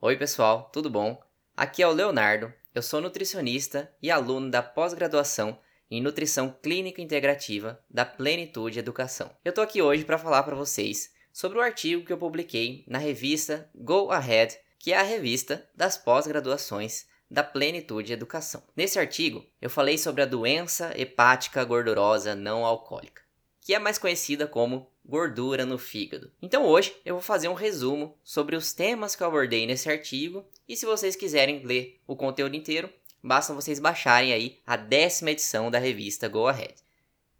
Oi, pessoal, tudo bom? Aqui é o Leonardo, eu sou nutricionista e aluno da pós-graduação em Nutrição Clínica Integrativa da Plenitude Educação. Eu tô aqui hoje para falar para vocês sobre o artigo que eu publiquei na revista Go Ahead, que é a revista das pós-graduações da Plenitude Educação. Nesse artigo, eu falei sobre a doença hepática gordurosa não alcoólica, que é mais conhecida como gordura no fígado. Então hoje eu vou fazer um resumo sobre os temas que eu abordei nesse artigo e se vocês quiserem ler o conteúdo inteiro, basta vocês baixarem aí a décima edição da revista Go Ahead.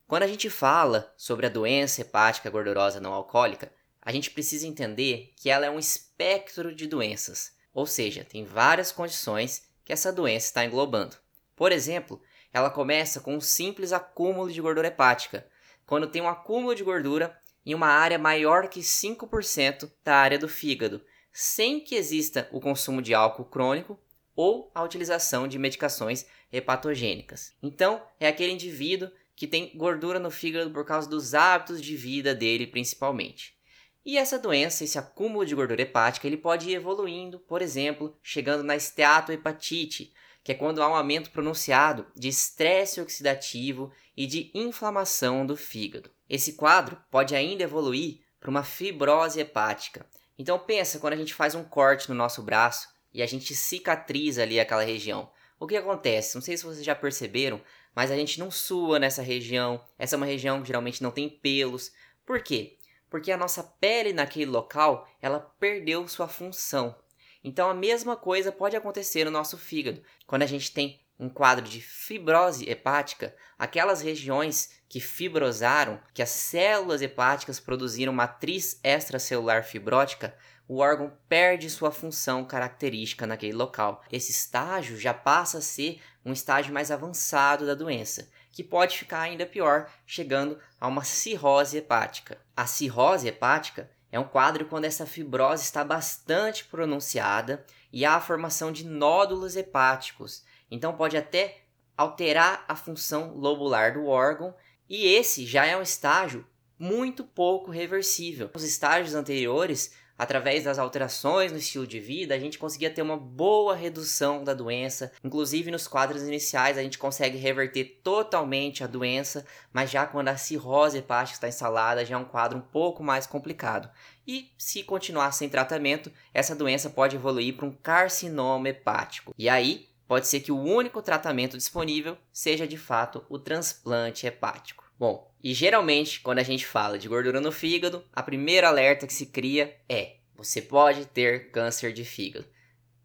Quando a gente fala sobre a doença hepática gordurosa não alcoólica, a gente precisa entender que ela é um espectro de doenças, ou seja, tem várias condições que essa doença está englobando. Por exemplo, ela começa com um simples acúmulo de gordura hepática. Quando tem um acúmulo de gordura em uma área maior que 5% da área do fígado, sem que exista o consumo de álcool crônico ou a utilização de medicações hepatogênicas. Então, é aquele indivíduo que tem gordura no fígado por causa dos hábitos de vida dele, principalmente. E essa doença, esse acúmulo de gordura hepática, ele pode ir evoluindo, por exemplo, chegando na esteatohepatite, que é quando há um aumento pronunciado de estresse oxidativo e de inflamação do fígado. Esse quadro pode ainda evoluir para uma fibrose hepática. Então pensa quando a gente faz um corte no nosso braço e a gente cicatriza ali aquela região. O que acontece? Não sei se vocês já perceberam, mas a gente não sua nessa região. Essa é uma região que geralmente não tem pelos. Por quê? Porque a nossa pele naquele local, ela perdeu sua função. Então a mesma coisa pode acontecer no nosso fígado. Quando a gente tem um quadro de fibrose hepática, aquelas regiões que fibrosaram, que as células hepáticas produziram matriz extracelular fibrótica, o órgão perde sua função característica naquele local. Esse estágio já passa a ser um estágio mais avançado da doença, que pode ficar ainda pior, chegando a uma cirrose hepática. A cirrose hepática é um quadro quando essa fibrose está bastante pronunciada e há a formação de nódulos hepáticos, então pode até alterar a função lobular do órgão, e esse já é um estágio muito pouco reversível. Os estágios anteriores, através das alterações no estilo de vida, a gente conseguia ter uma boa redução da doença. Inclusive nos quadros iniciais a gente consegue reverter totalmente a doença, mas já quando a cirrose hepática está instalada, já é um quadro um pouco mais complicado. E se continuar sem tratamento, essa doença pode evoluir para um carcinoma hepático. E aí pode ser que o único tratamento disponível seja de fato o transplante hepático. Bom, e geralmente quando a gente fala de gordura no fígado, a primeira alerta que se cria é: você pode ter câncer de fígado.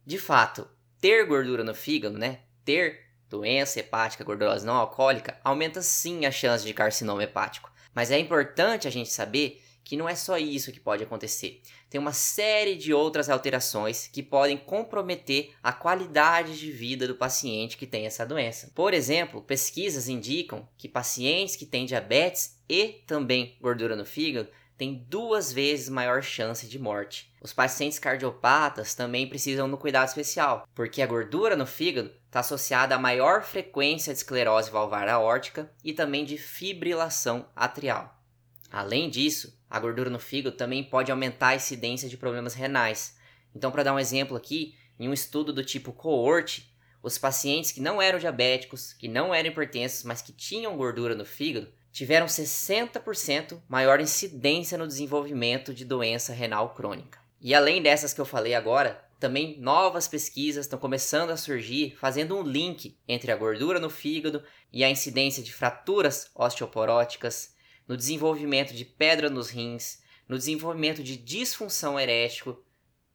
De fato, ter gordura no fígado, né? Ter doença hepática gordurosa não alcoólica aumenta sim a chance de carcinoma hepático. Mas é importante a gente saber que não é só isso que pode acontecer. Tem uma série de outras alterações que podem comprometer a qualidade de vida do paciente que tem essa doença. Por exemplo, pesquisas indicam que pacientes que têm diabetes e também gordura no fígado têm duas vezes maior chance de morte. Os pacientes cardiopatas também precisam de um cuidado especial, porque a gordura no fígado está associada a maior frequência de esclerose valvar aórtica e também de fibrilação atrial. Além disso, a gordura no fígado também pode aumentar a incidência de problemas renais. Então, para dar um exemplo aqui, em um estudo do tipo coorte, os pacientes que não eram diabéticos, que não eram hipertensos, mas que tinham gordura no fígado, tiveram 60% maior incidência no desenvolvimento de doença renal crônica. E além dessas que eu falei agora, também novas pesquisas estão começando a surgir, fazendo um link entre a gordura no fígado e a incidência de fraturas osteoporóticas, no desenvolvimento de pedra nos rins, no desenvolvimento de disfunção erétil,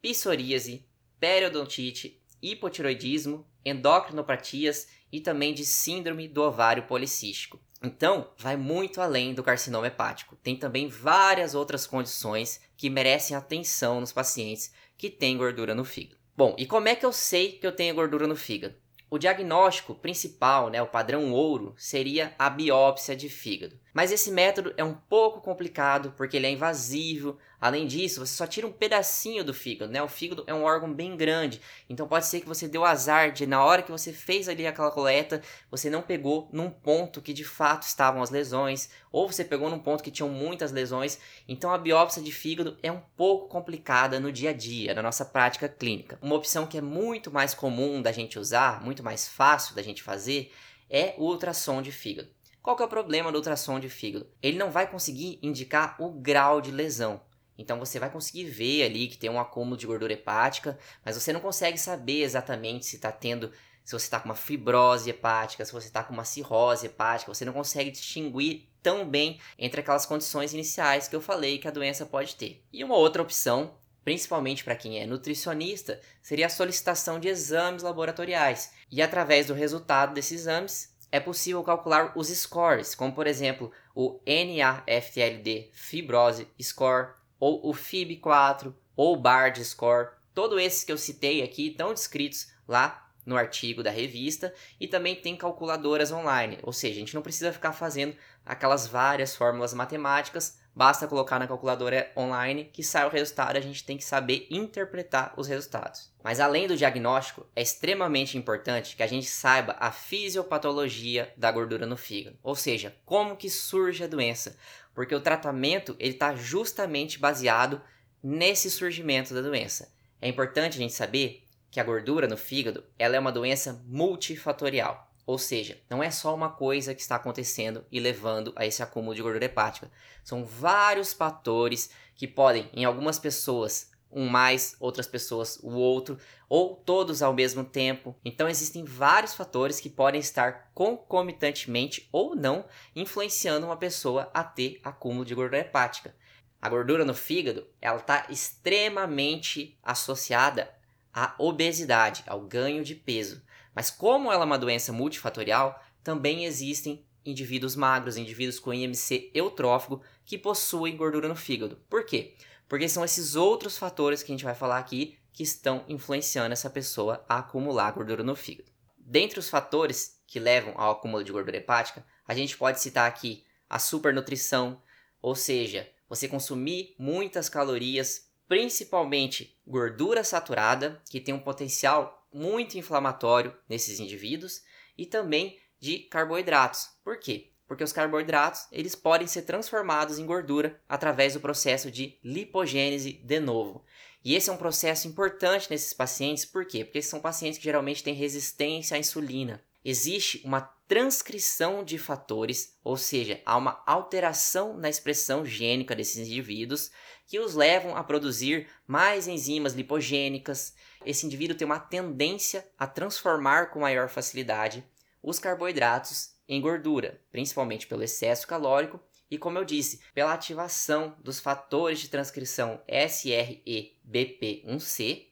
psoríase, periodontite, hipotiroidismo, endocrinopatias e também de síndrome do ovário policístico. Então, vai muito além do carcinoma hepático. Tem também várias outras condições que merecem atenção nos pacientes que têm gordura no fígado. Bom, e como é que eu sei que eu tenho gordura no fígado? O diagnóstico principal, né, o padrão ouro, seria a biópsia de fígado. Mas esse método é um pouco complicado porque ele é invasivo. Além disso, você só tira um pedacinho do fígado, né? O fígado é um órgão bem grande, então pode ser que você deu azar de na hora que você fez ali aquela coleta, você não pegou num ponto que de fato estavam as lesões, ou você pegou num ponto que tinham muitas lesões. Então a biópsia de fígado é um pouco complicada no dia a dia, na nossa prática clínica. Uma opção que é muito mais comum da gente usar, muito mais fácil da gente fazer, é o ultrassom de fígado. Qual que é o problema do ultrassom de fígado? Ele não vai conseguir indicar o grau de lesão. Então você vai conseguir ver ali que tem um acúmulo de gordura hepática, mas você não consegue saber exatamente se está tendo, se você está com uma fibrose hepática, se você está com uma cirrose hepática. Você não consegue distinguir tão bem entre aquelas condições iniciais que eu falei que a doença pode ter. E uma outra opção, principalmente para quem é nutricionista, seria a solicitação de exames laboratoriais. E através do resultado desses exames, é possível calcular os scores, como por exemplo o NAFLD Fibrose Score, ou o FIB4, ou o BARD Score. Todos esses que eu citei aqui estão descritos lá no artigo da revista e também tem calculadoras online, ou seja, a gente não precisa ficar fazendo aquelas várias fórmulas matemáticas Basta colocar na calculadora online que sai o resultado, a gente tem que saber interpretar os resultados. Mas além do diagnóstico, é extremamente importante que a gente saiba a fisiopatologia da gordura no fígado, ou seja, como que surge a doença, porque o tratamento ele está justamente baseado nesse surgimento da doença. É importante a gente saber que a gordura no fígado ela é uma doença multifatorial. Ou seja, não é só uma coisa que está acontecendo e levando a esse acúmulo de gordura hepática. São vários fatores que podem, em algumas pessoas, um mais, outras pessoas o outro, ou todos ao mesmo tempo. Então existem vários fatores que podem estar concomitantemente ou não influenciando uma pessoa a ter acúmulo de gordura hepática. A gordura no fígado, ela está extremamente associada à obesidade, ao ganho de peso. Mas como ela é uma doença multifatorial, também existem indivíduos magros, indivíduos com IMC eutrófico que possuem gordura no fígado. Por quê? Porque são esses outros fatores que a gente vai falar aqui que estão influenciando essa pessoa a acumular gordura no fígado. Dentre os fatores que levam ao acúmulo de gordura hepática, a gente pode citar aqui a supernutrição, ou seja, você consumir muitas calorias, principalmente gordura saturada, que tem um potencial muito inflamatório nesses indivíduos e também de carboidratos. Por quê? Porque os carboidratos eles podem ser transformados em gordura através do processo de lipogênese de novo. E esse é um processo importante nesses pacientes, por quê? Porque são pacientes que geralmente têm resistência à insulina. Existe uma transcrição de fatores, ou seja, há uma alteração na expressão gênica desses indivíduos que os levam a produzir mais enzimas lipogênicas, esse indivíduo tem uma tendência a transformar com maior facilidade os carboidratos em gordura, principalmente pelo excesso calórico e, como eu disse, pela ativação dos fatores de transcrição SREBP1C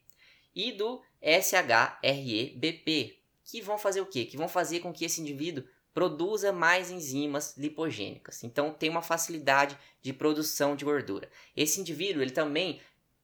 e do SHREBP, que vão fazer o quê? Que vão fazer com que esse indivíduo produza mais enzimas lipogênicas. Então tem uma facilidade de produção de gordura. Esse indivíduo ele também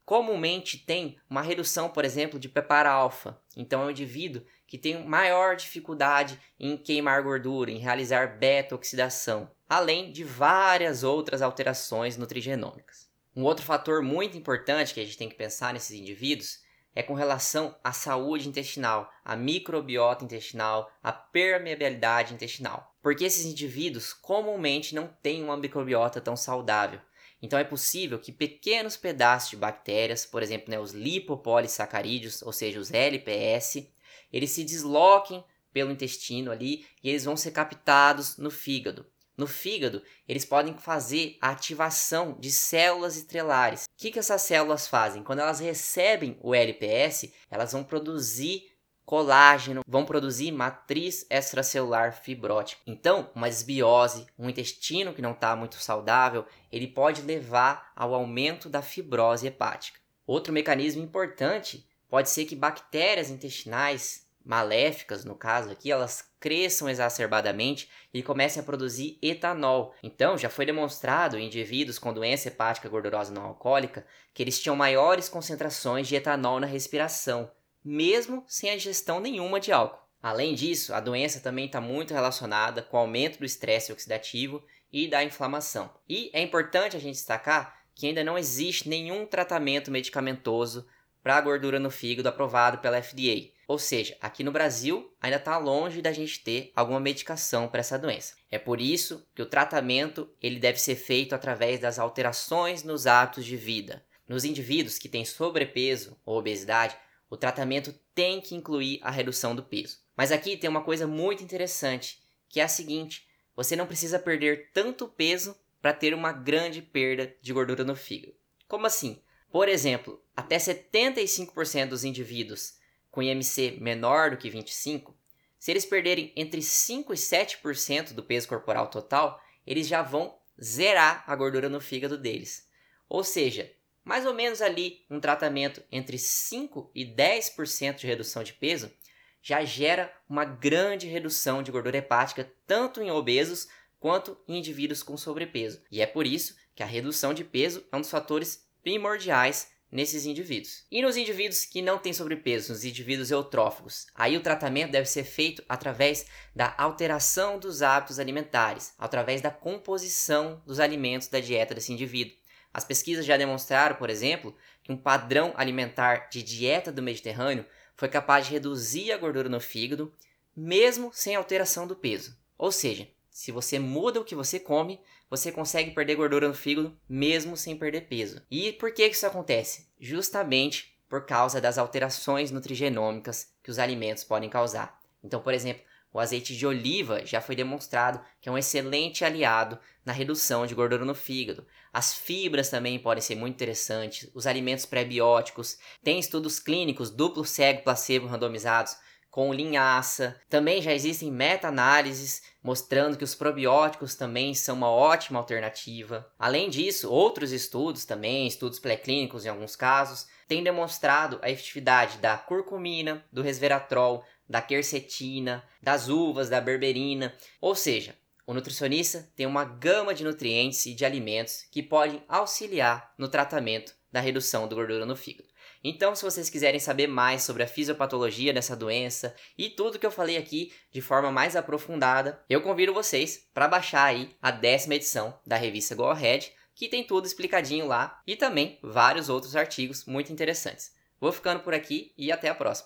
comumente tem uma redução, por exemplo, de prepara-alfa. Então é um indivíduo que tem maior dificuldade em queimar gordura, em realizar beta-oxidação, além de várias outras alterações nutrigenômicas. Um outro fator muito importante que a gente tem que pensar nesses indivíduos é com relação à saúde intestinal, à microbiota intestinal, à permeabilidade intestinal. Porque esses indivíduos comumente não têm uma microbiota tão saudável. Então é possível que pequenos pedaços de bactérias, por exemplo, né, os lipopolissacarídeos, ou seja, os LPS, eles se desloquem pelo intestino ali e eles vão ser captados no fígado. No fígado, eles podem fazer a ativação de células estrelares. Que, que essas células fazem? Quando elas recebem o LPS, elas vão produzir colágeno, vão produzir matriz extracelular fibrótica. Então, uma desbiose, um intestino que não está muito saudável, ele pode levar ao aumento da fibrose hepática. Outro mecanismo importante pode ser que bactérias intestinais maléficas, no caso aqui, elas cresçam exacerbadamente e comecem a produzir etanol. Então, já foi demonstrado em indivíduos com doença hepática gordurosa não alcoólica que eles tinham maiores concentrações de etanol na respiração mesmo sem a ingestão nenhuma de álcool. Além disso, a doença também está muito relacionada com o aumento do estresse oxidativo e da inflamação. E é importante a gente destacar que ainda não existe nenhum tratamento medicamentoso para a gordura no fígado aprovado pela FDA. Ou seja, aqui no Brasil ainda está longe da gente ter alguma medicação para essa doença. É por isso que o tratamento ele deve ser feito através das alterações nos hábitos de vida. Nos indivíduos que têm sobrepeso ou obesidade, o tratamento tem que incluir a redução do peso. Mas aqui tem uma coisa muito interessante, que é a seguinte: você não precisa perder tanto peso para ter uma grande perda de gordura no fígado. Como assim? Por exemplo, até 75% dos indivíduos com IMC menor do que 25, se eles perderem entre 5 e 7% do peso corporal total, eles já vão zerar a gordura no fígado deles. Ou seja, mais ou menos ali um tratamento entre 5 e 10% de redução de peso já gera uma grande redução de gordura hepática tanto em obesos quanto em indivíduos com sobrepeso. E é por isso que a redução de peso é um dos fatores primordiais nesses indivíduos. E nos indivíduos que não têm sobrepeso, nos indivíduos eutróficos, aí o tratamento deve ser feito através da alteração dos hábitos alimentares, através da composição dos alimentos da dieta desse indivíduo. As pesquisas já demonstraram, por exemplo, que um padrão alimentar de dieta do Mediterrâneo foi capaz de reduzir a gordura no fígado, mesmo sem alteração do peso. Ou seja, se você muda o que você come, você consegue perder gordura no fígado mesmo sem perder peso. E por que isso acontece? Justamente por causa das alterações nutrigenômicas que os alimentos podem causar. Então, por exemplo, o azeite de oliva já foi demonstrado que é um excelente aliado na redução de gordura no fígado. As fibras também podem ser muito interessantes, os alimentos pré-bióticos, tem estudos clínicos duplo cego placebo randomizados com linhaça. Também já existem meta-análises mostrando que os probióticos também são uma ótima alternativa. Além disso, outros estudos também, estudos pré-clínicos em alguns casos, têm demonstrado a efetividade da curcumina, do resveratrol, da quercetina, das uvas, da berberina, ou seja, o nutricionista tem uma gama de nutrientes e de alimentos que podem auxiliar no tratamento da redução da gordura no fígado. Então, se vocês quiserem saber mais sobre a fisiopatologia dessa doença e tudo que eu falei aqui de forma mais aprofundada, eu convido vocês para baixar aí a décima edição da revista Go Ahead, que tem tudo explicadinho lá e também vários outros artigos muito interessantes. Vou ficando por aqui e até a próxima.